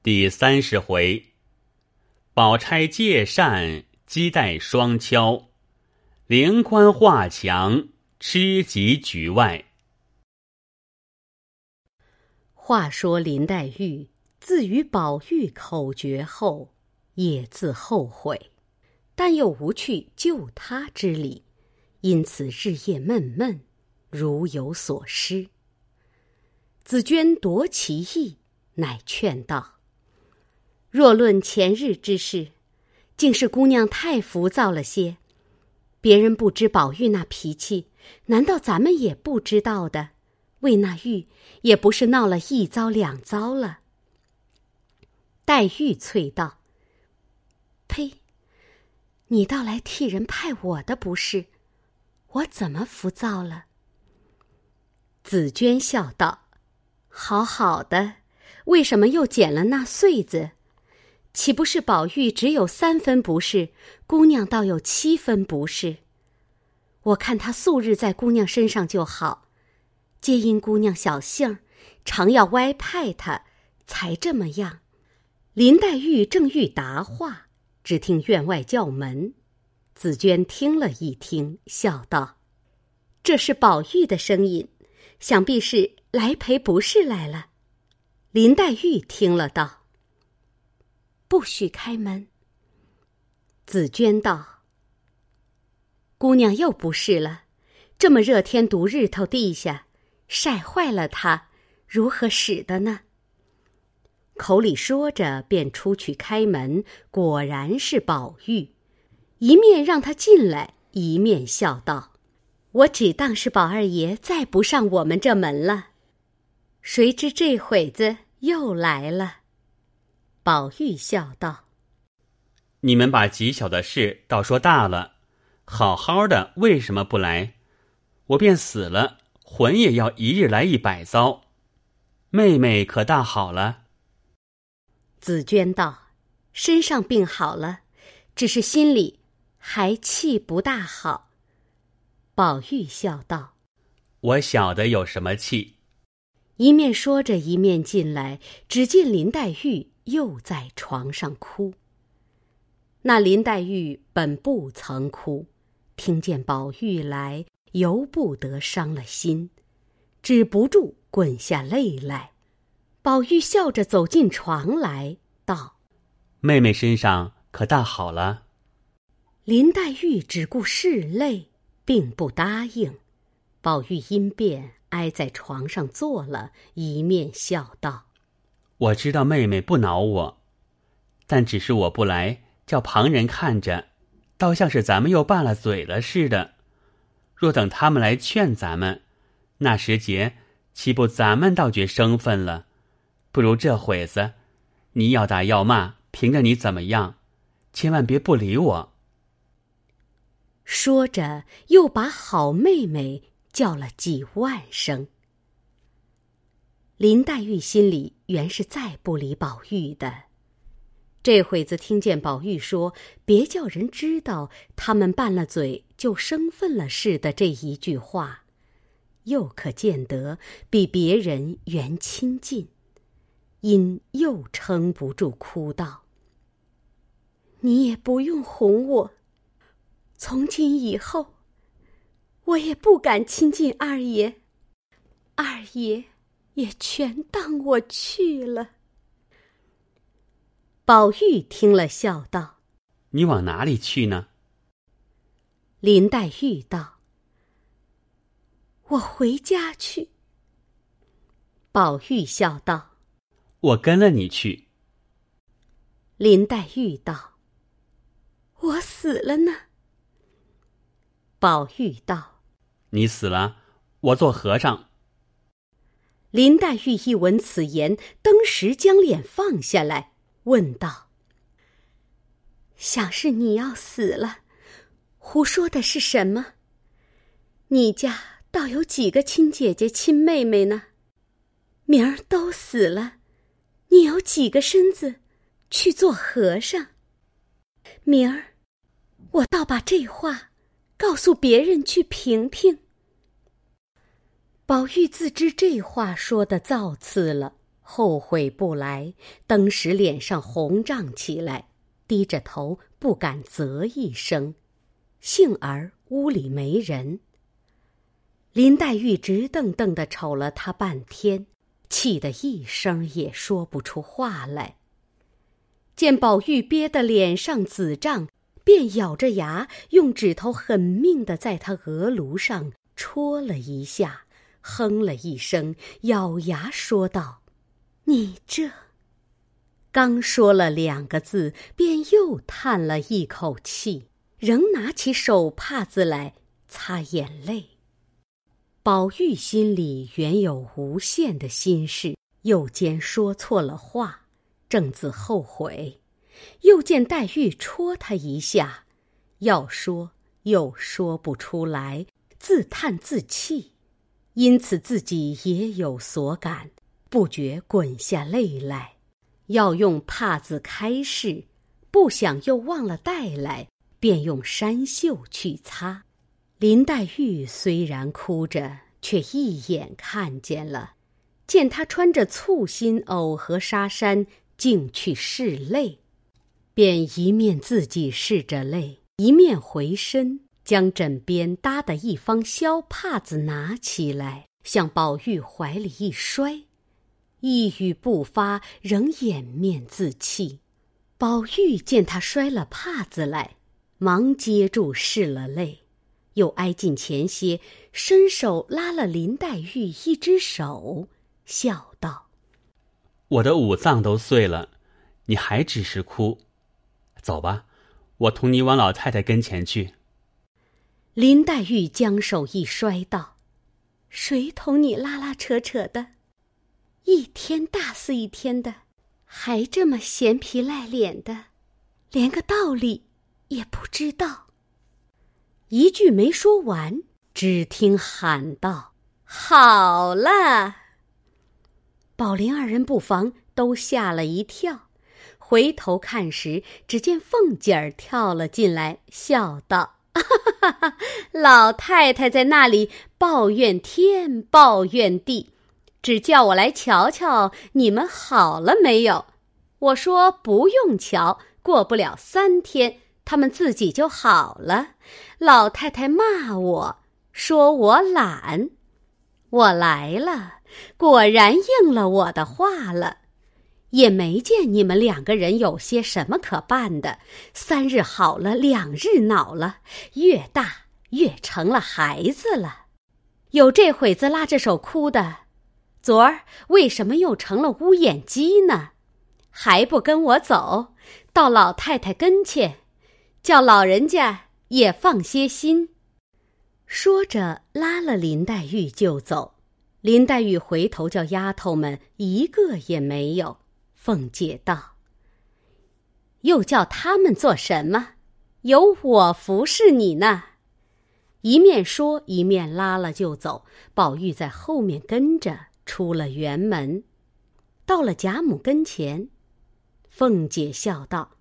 第三十回，宝钗借扇，击带双敲，灵官画墙，吃及局外。话说林黛玉自与宝玉口诀后，也自后悔，但又无去救他之理，因此日夜闷闷，如有所失。紫娟夺其意，乃劝道。若论前日之事，竟是姑娘太浮躁了些。别人不知宝玉那脾气，难道咱们也不知道的？为那玉，也不是闹了一遭两遭了。黛玉啐道：“呸！你倒来替人派我的不是，我怎么浮躁了？”紫娟笑道：“好好的，为什么又捡了那穗子？”岂不是宝玉只有三分不是，姑娘倒有七分不是？我看他素日在姑娘身上就好，皆因姑娘小性儿，常要歪派他，才这么样。林黛玉正欲答话，只听院外叫门，紫娟听了一听，笑道：“这是宝玉的声音，想必是来赔不是来了。”林黛玉听了道。不许开门。紫娟道：“姑娘又不是了，这么热天毒日头地下晒坏了它，如何使得呢？”口里说着，便出去开门，果然是宝玉，一面让他进来，一面笑道：“我只当是宝二爷再不上我们这门了，谁知这会子又来了。”宝玉笑道：“你们把极小的事倒说大了，好好的为什么不来？我便死了，魂也要一日来一百遭。妹妹可大好了？”紫娟道：“身上病好了，只是心里还气不大好。”宝玉笑道：“我晓得有什么气。”一面说着，一面进来，只见林黛玉。又在床上哭。那林黛玉本不曾哭，听见宝玉来，由不得伤了心，止不住滚下泪来。宝玉笑着走进床来，道：“妹妹身上可大好了？”林黛玉只顾拭泪，并不答应。宝玉因便挨在床上坐了，一面笑道。我知道妹妹不恼我，但只是我不来，叫旁人看着，倒像是咱们又拌了嘴了似的。若等他们来劝咱们，那时节岂不咱们倒觉生分了？不如这会子，你要打要骂，凭着你怎么样，千万别不理我。说着，又把好妹妹叫了几万声。林黛玉心里原是再不理宝玉的，这会子听见宝玉说“别叫人知道他们拌了嘴就生分了似的”这一句话，又可见得比别人原亲近，因又撑不住哭道：“你也不用哄我，从今以后，我也不敢亲近二爷，二爷。”也全当我去了。宝玉听了，笑道：“你往哪里去呢？”林黛玉道：“我回家去。”宝玉笑道：“我跟了你去。”林黛玉道：“我死了呢。”宝玉道：“你死了，我做和尚。”林黛玉一闻此言，登时将脸放下来，问道：“想是你要死了，胡说的是什么？你家倒有几个亲姐姐、亲妹妹呢？明儿都死了，你有几个身子去做和尚？明儿我倒把这话告诉别人去评评。”宝玉自知这话说的造次了，后悔不来，登时脸上红胀起来，低着头不敢啧一声。幸而屋里没人。林黛玉直瞪瞪的瞅了他半天，气得一声也说不出话来。见宝玉憋得脸上紫胀，便咬着牙，用指头狠命的在他额颅上戳了一下，哼了一声，咬牙说道。你这，刚说了两个字，便又叹了一口气，仍拿起手帕子来擦眼泪。宝玉心里原有无限的心事，又兼说错了话，正自后悔，又见黛玉戳他一下，要说又说不出来，自叹自气，因此自己也有所感。不觉滚下泪来，要用帕子开拭，不想又忘了带来，便用衫袖去擦。林黛玉虽然哭着，却一眼看见了，见他穿着簇新藕和纱衫，竟去拭泪，便一面自己拭着泪，一面回身将枕边搭的一方消帕子拿起来，向宝玉怀里一摔。一语不发，仍掩面自泣。宝玉见他摔了帕子来，忙接住拭了泪，又挨近前些，伸手拉了林黛玉一只手，笑道：“我的五脏都碎了，你还只是哭？走吧，我同你往老太太跟前去。”林黛玉将手一摔，道：“谁同你拉拉扯扯的？”一天大似一天的，还这么闲皮赖脸的，连个道理也不知道。一句没说完，只听喊道：“好了！”宝林二人不防都吓了一跳，回头看时，只见凤姐儿跳了进来，笑道：“，哈 老太太在那里抱怨天，抱怨地。”只叫我来瞧瞧你们好了没有？我说不用瞧，过不了三天，他们自己就好了。老太太骂我说我懒，我来了，果然应了我的话了，也没见你们两个人有些什么可办的。三日好了，两日恼了，越大越成了孩子了。有这会子拉着手哭的。昨儿为什么又成了乌眼鸡呢？还不跟我走到老太太跟前，叫老人家也放些心。说着，拉了林黛玉就走。林黛玉回头叫丫头们一个也没有。凤姐道：“又叫他们做什么？有我服侍你呢。”一面说，一面拉了就走。宝玉在后面跟着。出了园门，到了贾母跟前，凤姐笑道：“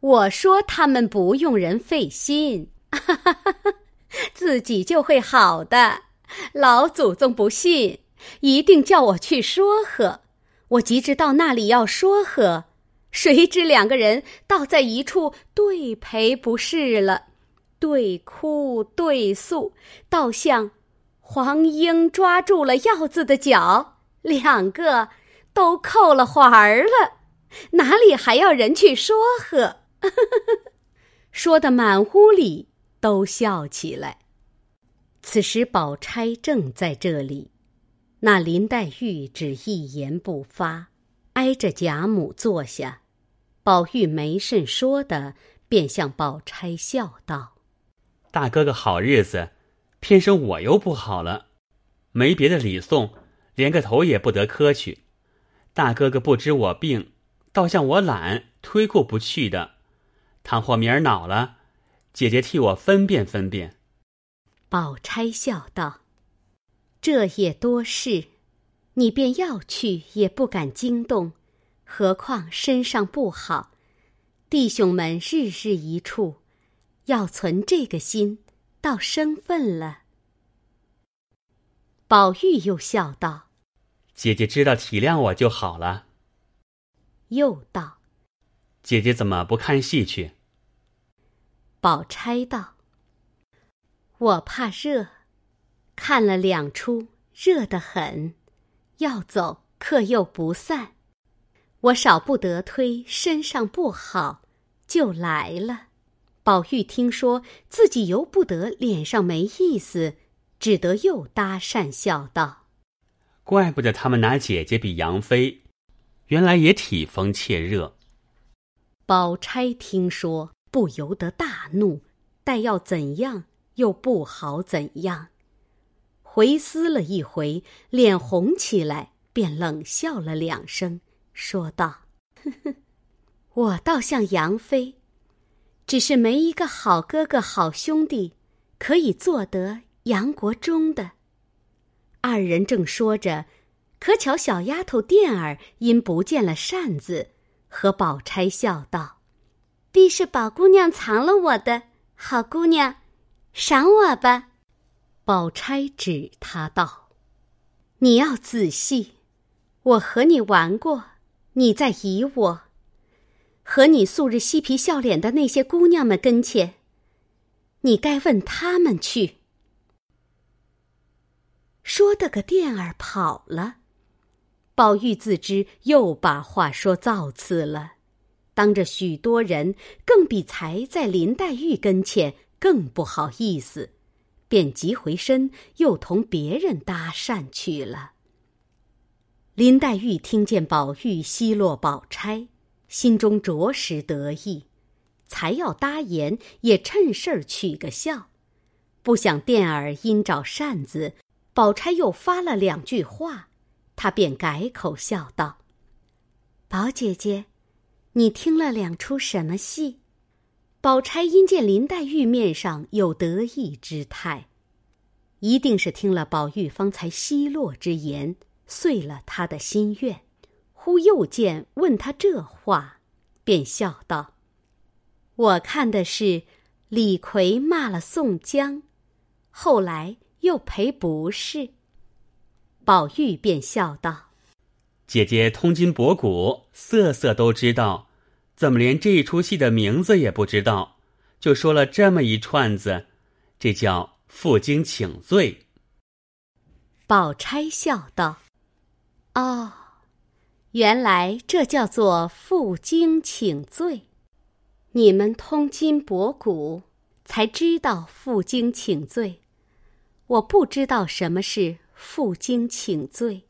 我说他们不用人费心，自己就会好的。老祖宗不信，一定叫我去说和。我急着到那里要说和，谁知两个人倒在一处对赔不是了，对哭对诉，倒像……”黄莺抓住了鹞子的脚，两个都扣了环儿了，哪里还要人去说和？说的满屋里都笑起来。此时宝钗正在这里，那林黛玉只一言不发，挨着贾母坐下。宝玉没甚说的，便向宝钗笑道：“大哥哥好日子。”偏生我又不好了，没别的礼送，连个头也不得磕去。大哥哥不知我病，倒像我懒，推过不去的。倘或明儿恼了，姐姐替我分辨分辨。宝钗笑道：“这也多事，你便要去也不敢惊动，何况身上不好，弟兄们日日一处，要存这个心。”到生分了，宝玉又笑道：“姐姐知道体谅我就好了。又道：“姐姐怎么不看戏去？”宝钗道：“我怕热，看了两出，热得很，要走，客又不散，我少不得推，身上不好，就来了。”宝玉听说自己由不得，脸上没意思，只得又搭讪笑道：“怪不得他们拿姐姐比杨妃。”原来也体风怯热。宝钗听说，不由得大怒，待要怎样，又不好怎样。回思了一回，脸红起来，便冷笑了两声，说道：“呵呵，我倒像杨妃，只是没一个好哥哥、好兄弟，可以做得杨国忠的。”二人正说着。可巧小丫头钿儿因不见了扇子，和宝钗笑道：“必是宝姑娘藏了我的，好姑娘，赏我吧。”宝钗指他道：“你要仔细，我和你玩过，你在疑我。和你素日嬉皮笑脸的那些姑娘们跟前，你该问他们去。”说的个钿儿跑了。宝玉自知又把话说造次了，当着许多人，更比才在林黛玉跟前更不好意思，便急回身，又同别人搭讪去了。林黛玉听见宝玉奚落宝钗，心中着实得意，才要搭言，也趁势儿取个笑，不想电儿因找扇子，宝钗又发了两句话。她便改口笑道：“宝姐姐，你听了两出什么戏？”宝钗因见林黛玉面上有得意之态，一定是听了宝玉方才奚落之言，遂了他的心愿。忽又见问他这话，便笑道：“我看的是李逵骂了宋江，后来又赔不是。”宝玉便笑道：“姐姐通今博古，色色都知道，怎么连这一出戏的名字也不知道？就说了这么一串子，这叫负荆请罪。”宝钗笑道：“哦，原来这叫做负荆请罪。你们通今博古，才知道负荆请罪。我不知道什么是。”负荆请罪。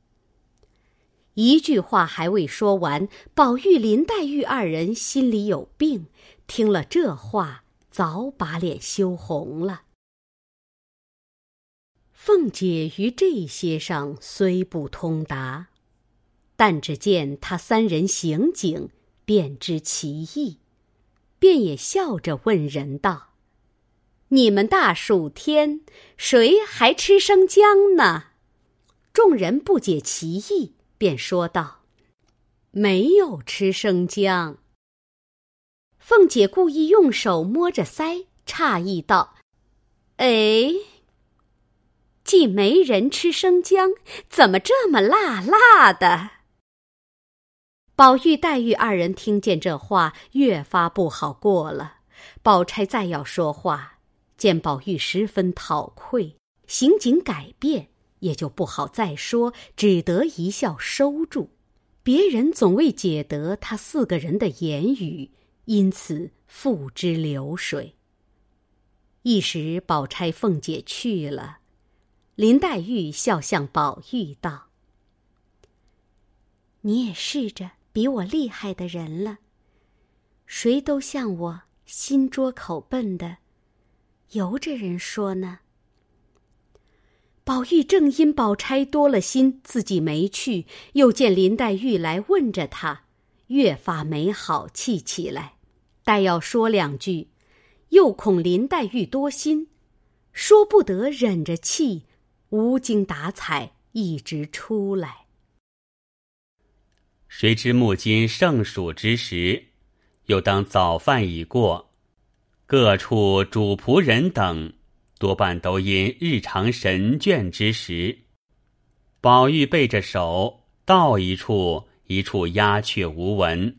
一句话还未说完，宝玉、林黛玉二人心里有病，听了这话，早把脸羞红了。凤姐于这些上虽不通达，但只见他三人行景，便知其意，便也笑着问人道：“你们大暑天，谁还吃生姜呢？”众人不解其意，便说道：“没有吃生姜。”凤姐故意用手摸着腮，诧异道：“哎，既没人吃生姜，怎么这么辣辣的？”宝玉、黛玉二人听见这话，越发不好过了。宝钗再要说话，见宝玉十分讨愧，行景改变。也就不好再说，只得一笑收住。别人总未解得他四个人的言语，因此付之流水。一时宝钗、凤姐去了，林黛玉笑向宝玉道：“你也试着比我厉害的人了，谁都像我心拙口笨的，由着人说呢。”宝玉正因宝钗多了心，自己没去，又见林黛玉来问着他，越发没好气起来。待要说两句，又恐林黛玉多心，说不得，忍着气，无精打采，一直出来。谁知木今盛暑之时，又当早饭已过，各处主仆人等。多半都因日常神倦之时，宝玉背着手，到一处一处鸦雀无闻。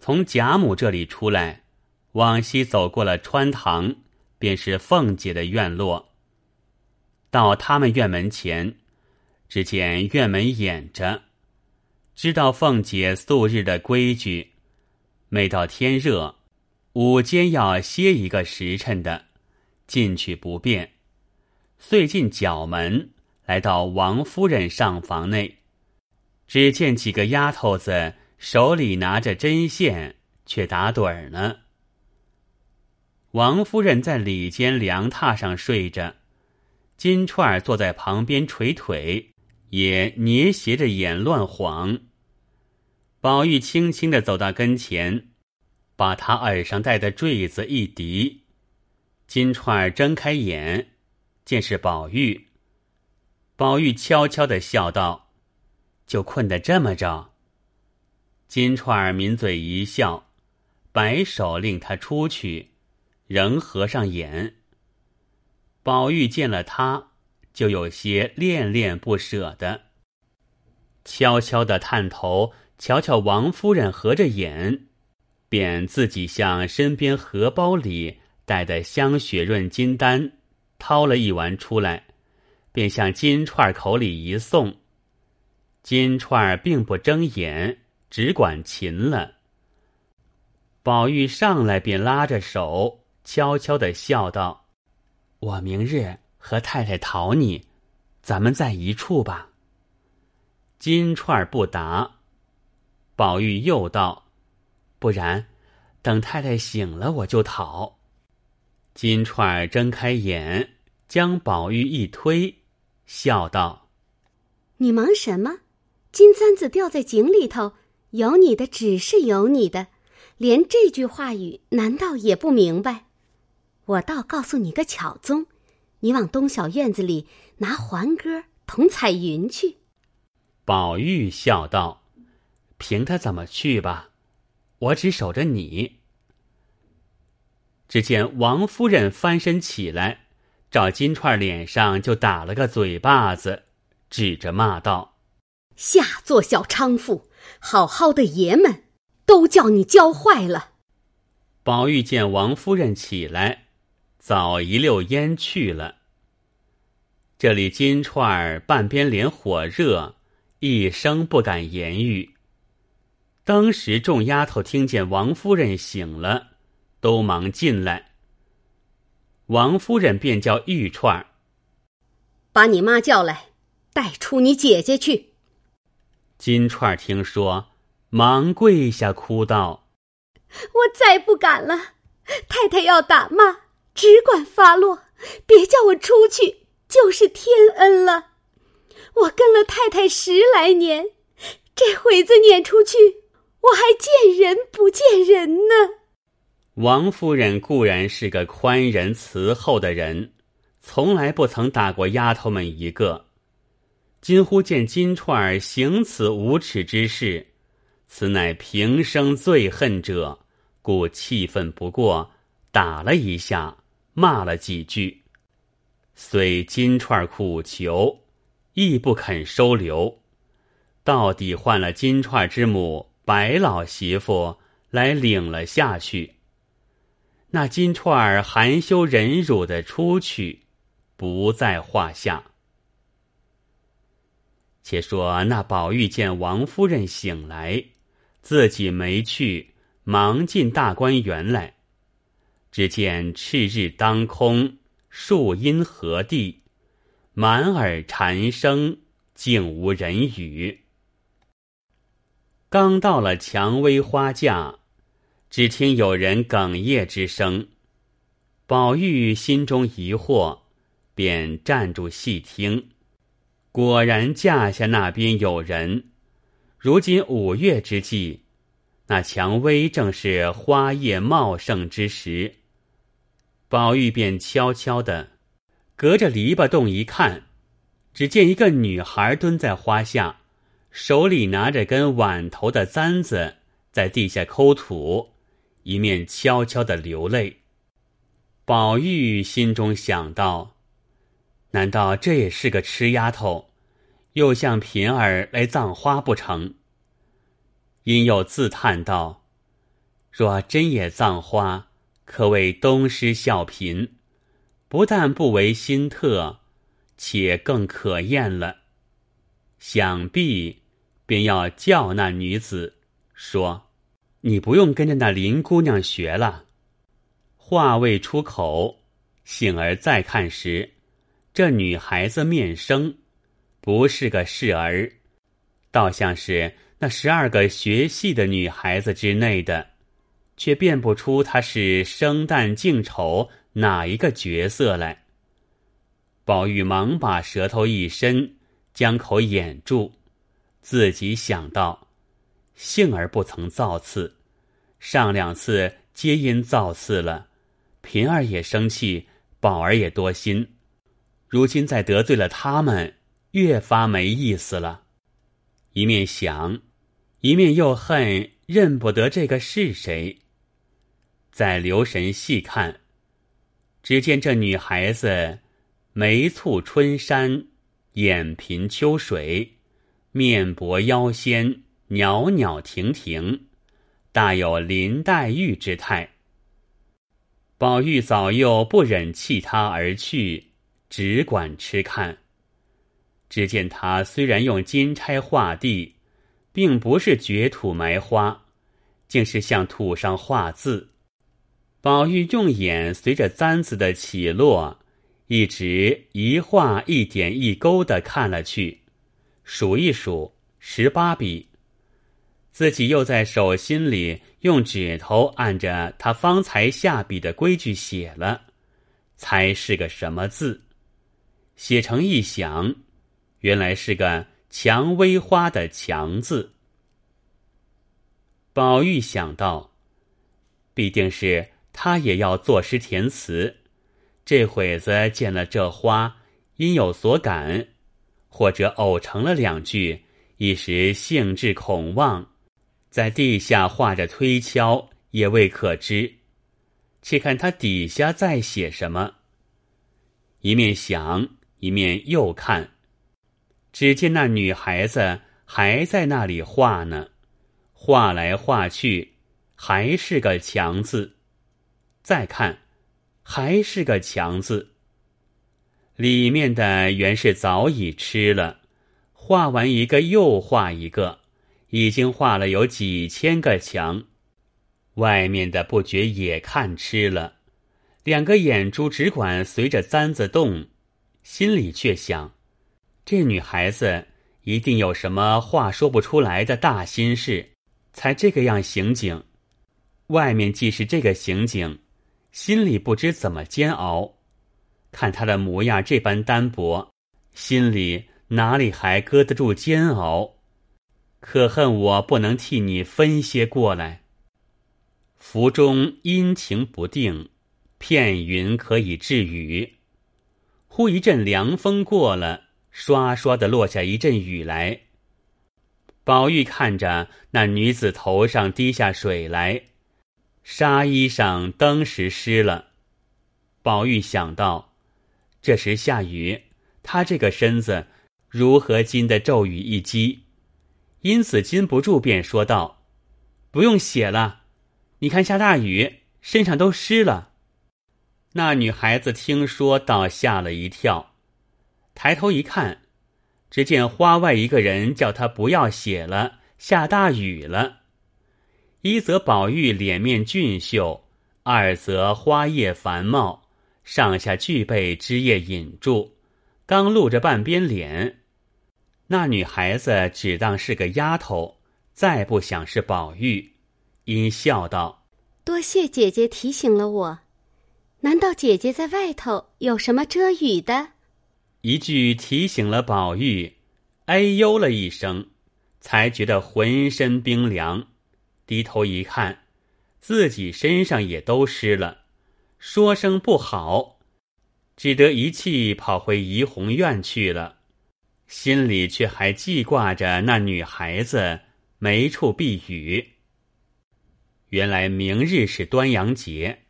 从贾母这里出来，往西走过了穿堂，便是凤姐的院落。到他们院门前，只见院门掩着，知道凤姐素日的规矩，每到天热，午间要歇一个时辰的，进去不便，遂进角门。来到王夫人上房内，只见几个丫头子手里拿着针线，却打盹儿呢。王夫人在里间凉榻上睡着，金钏儿坐在旁边捶腿，也捏斜着眼乱晃。宝玉轻轻的走到跟前，把他耳上戴的坠子一提，金钏儿睁开眼，见是宝玉。宝玉悄悄的笑道：“就困得这么着。”金钏儿抿嘴一笑，摆手令他出去，仍合上眼。宝玉见了他，就有些恋恋不舍的，悄悄的探头瞧瞧王夫人合着眼，便自己向身边荷包里带的香雪润金丹，掏了一丸出来。便向金串口里一送，金串并不睁眼，只管擒了。宝玉上来便拉着手，悄悄的笑道：“我明日和太太讨你，咱们在一处吧。”金串不答。宝玉又道：“不然，等太太醒了，我就讨。”金钏儿睁开眼，将宝玉一推。笑道：“你忙什么？金簪子掉在井里头，有你的只是有你的，连这句话语难道也不明白？我倒告诉你个巧宗，你往东小院子里拿环哥同彩云去。”宝玉笑道：“凭他怎么去吧，我只守着你。”只见王夫人翻身起来。照金钏脸上就打了个嘴巴子，指着骂道：“下作小娼妇，好好的爷们都叫你教坏了。”宝玉见王夫人起来，早一溜烟去了。这里金钏儿半边脸火热，一声不敢言语。当时众丫头听见王夫人醒了，都忙进来。王夫人便叫玉串儿，把你妈叫来，带出你姐姐去。金钏儿听说，忙跪下哭道：“我再不敢了，太太要打骂，只管发落，别叫我出去，就是天恩了。我跟了太太十来年，这回子撵出去，我还见人不见人呢。”王夫人固然是个宽仁慈厚的人，从来不曾打过丫头们一个。今忽见金钏儿行此无耻之事，此乃平生最恨者，故气愤不过，打了一下，骂了几句。虽金钏苦求，亦不肯收留，到底换了金钏之母白老媳妇来领了下去。那金钏儿含羞忍辱的出去，不在话下。且说那宝玉见王夫人醒来，自己没去，忙进大观园来。只见赤日当空，树阴和地，满耳蝉声，竟无人语。刚到了蔷薇花架。只听有人哽咽之声，宝玉心中疑惑，便站住细听。果然架下那边有人。如今五月之际，那蔷薇正是花叶茂盛之时。宝玉便悄悄的隔着篱笆洞一看，只见一个女孩蹲在花下，手里拿着根碗头的簪子，在地下抠土。一面悄悄的流泪，宝玉心中想到：难道这也是个痴丫头？又向平儿来葬花不成？因又自叹道：“若真也葬花，可谓东施效颦，不但不为心特，且更可厌了。想必便要叫那女子说：‘你不用跟着那林姑娘学了。’话未出口，幸而再看时，这女孩子面生。”不是个侍儿，倒像是那十二个学戏的女孩子之内的，却辨不出她是生旦净丑哪一个角色来。宝玉忙把舌头一伸，将口掩住，自己想到：幸而不曾造次，上两次皆因造次了，平儿也生气，宝儿也多心，如今再得罪了他们。越发没意思了，一面想，一面又恨认不得这个是谁。再留神细看，只见这女孩子眉蹙春山，眼颦秋水，面薄腰纤，袅袅婷婷，大有林黛玉之态。宝玉早又不忍弃她而去，只管吃看。只见他虽然用金钗画地，并不是掘土埋花，竟是向土上画字。宝玉用眼随着簪子的起落，一直一画一点一勾的看了去，数一数十八笔，自己又在手心里用指头按着他方才下笔的规矩写了，猜是个什么字，写成一想。原来是个蔷薇花的“蔷”字。宝玉想到，必定是他也要作诗填词，这会子见了这花，因有所感，或者偶成了两句，一时兴致恐忘，在地下画着推敲，也未可知。且看他底下在写什么。一面想，一面又看。只见那女孩子还在那里画呢，画来画去，还是个“强”字。再看，还是个“强”字。里面的原是早已吃了，画完一个又画一个，已经画了有几千个“墙”。外面的不觉也看痴了，两个眼珠只管随着簪子动，心里却想。这女孩子一定有什么话说不出来的大心事，才这个样行景。外面既是这个行景，心里不知怎么煎熬。看她的模样这般单薄，心里哪里还搁得住煎熬？可恨我不能替你分些过来。府中阴晴不定，片云可以治雨。忽一阵凉风过了。刷刷的落下一阵雨来。宝玉看着那女子头上滴下水来，纱衣上登时湿了。宝玉想到，这时下雨，他这个身子如何经得骤雨一击？因此禁不住便说道：“不用写了，你看下大雨，身上都湿了。”那女孩子听说，倒吓了一跳。抬头一看，只见花外一个人叫她不要写了，下大雨了。一则宝玉脸面俊秀，二则花叶繁茂，上下俱被枝叶引住，刚露着半边脸。那女孩子只当是个丫头，再不想是宝玉，因笑道：“多谢姐姐提醒了我。难道姐姐在外头有什么遮雨的？”一句提醒了宝玉，哎呦了一声，才觉得浑身冰凉。低头一看，自己身上也都湿了，说声不好，只得一气跑回怡红院去了。心里却还记挂着那女孩子没处避雨。原来明日是端阳节，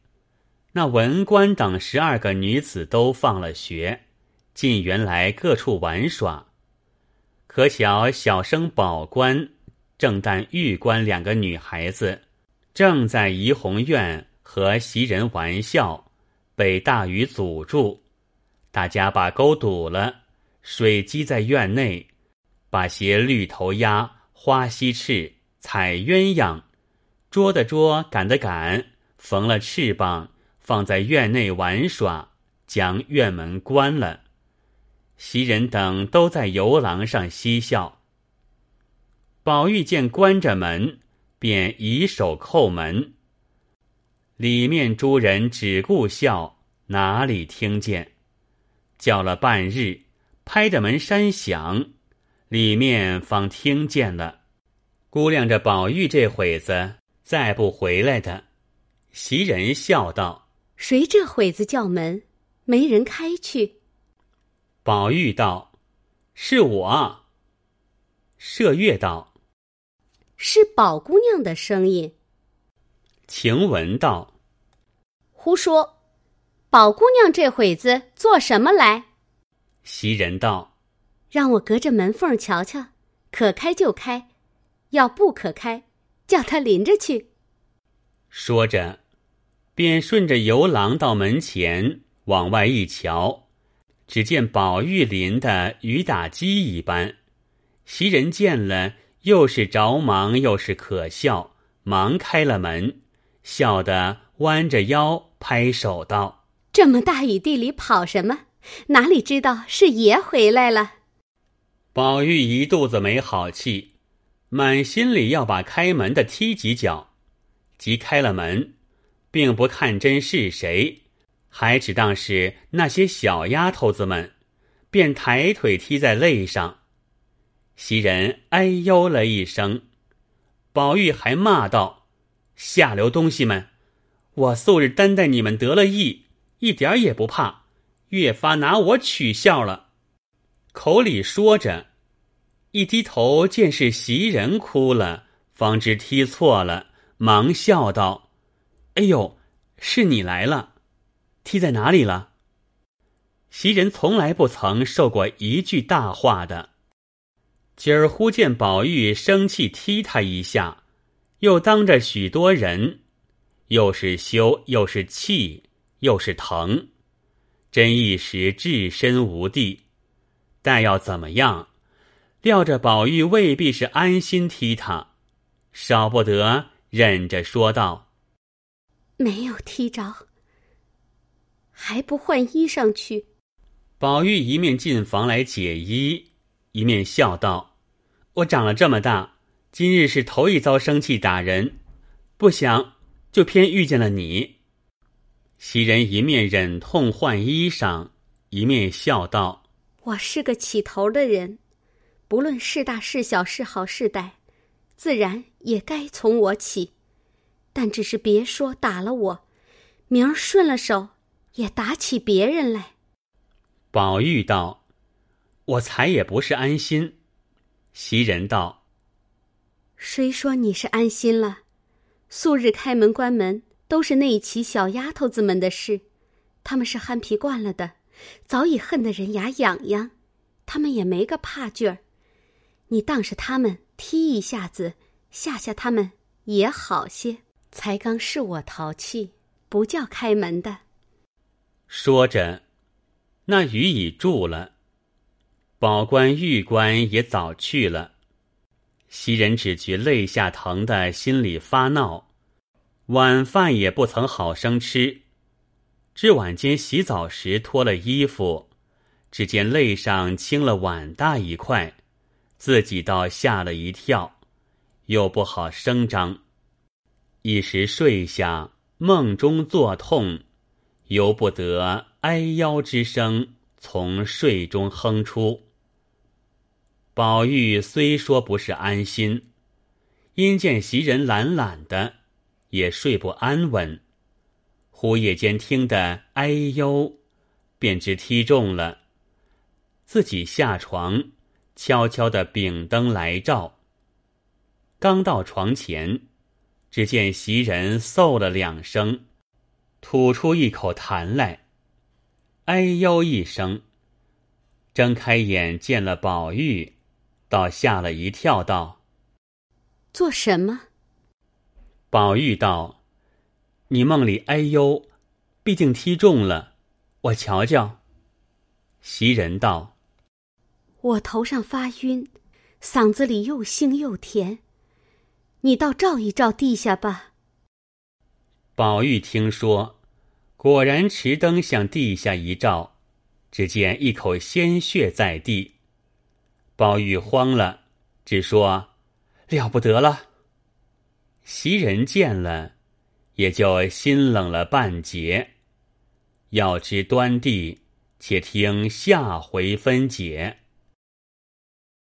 那文官等十二个女子都放了学。进园来各处玩耍，可巧小生宝官、正旦玉官两个女孩子，正在怡红院和袭人玩笑，被大雨阻住，大家把沟堵了，水积在院内，把些绿头鸭、花溪翅、彩鸳鸯，捉的捉，赶的赶，缝了翅膀，放在院内玩耍，将院门关了。袭人等都在游廊上嬉笑。宝玉见关着门，便以手叩门。里面诸人只顾笑，哪里听见？叫了半日，拍着门山响，里面方听见了。估量着宝玉这会子再不回来的，袭人笑道：“谁这会子叫门，没人开去？”宝玉道：“是我。”麝月道：“是宝姑娘的声音。”晴雯道：“胡说！宝姑娘这会子做什么来？”袭人道：“让我隔着门缝瞧瞧，可开就开，要不可开，叫他淋着去。”说着，便顺着游廊到门前，往外一瞧。只见宝玉淋的雨打鸡一般，袭人见了，又是着忙又是可笑，忙开了门，笑得弯着腰拍手道：“这么大雨地里跑什么？哪里知道是爷回来了？”宝玉一肚子没好气，满心里要把开门的踢几脚，即开了门，并不看真是谁。还只当是那些小丫头子们，便抬腿踢在肋上。袭人哎呦了一声，宝玉还骂道：“下流东西们！我素日担待你们得了意，一点也不怕，越发拿我取笑了。”口里说着，一低头见是袭人哭了，方知踢错了，忙笑道：“哎呦，是你来了。”踢在哪里了？袭人从来不曾受过一句大话的，今儿忽见宝玉生气踢他一下，又当着许多人，又是羞又是气又是疼，真一时置身无地。但要怎么样？料着宝玉未必是安心踢他，少不得忍着说道：“没有踢着。”还不换衣裳去？宝玉一面进房来解衣，一面笑道：“我长了这么大，今日是头一遭生气打人，不想就偏遇见了你。”袭人一面忍痛换衣裳，一面笑道：“我是个起头的人，不论是大是小，是好是歹，自然也该从我起。但只是别说打了我，明儿顺了手。”也打起别人来。宝玉道：“我才也不是安心。”袭人道：“谁说你是安心了？素日开门关门都是那一起小丫头子们的事，他们是憨皮惯了的，早已恨得人牙痒痒，他们也没个怕劲儿。你当是他们踢一下子吓吓他们也好些。才刚是我淘气，不叫开门的。”说着，那雨已住了，宝官、玉官也早去了。袭人只觉肋下疼的，心里发闹，晚饭也不曾好生吃。至晚间洗澡时脱了衣服，只见肋上青了碗大一块，自己倒吓了一跳，又不好声张，一时睡下，梦中作痛。由不得哀腰之声从睡中哼出。宝玉虽说不是安心，因见袭人懒懒的，也睡不安稳。忽夜间听得哎呦，便知踢中了，自己下床，悄悄的秉灯来照。刚到床前，只见袭人嗽了两声。吐出一口痰来，哎呦一声，睁开眼见了宝玉，倒吓了一跳，道：“做什么？”宝玉道：“你梦里哎呦，毕竟踢中了，我瞧瞧。”袭人道：“我头上发晕，嗓子里又腥又甜，你倒照一照地下吧。”宝玉听说，果然持灯向地下一照，只见一口鲜血在地。宝玉慌了，只说：“了不得了。”袭人见了，也就心冷了半截。要知端地，且听下回分解。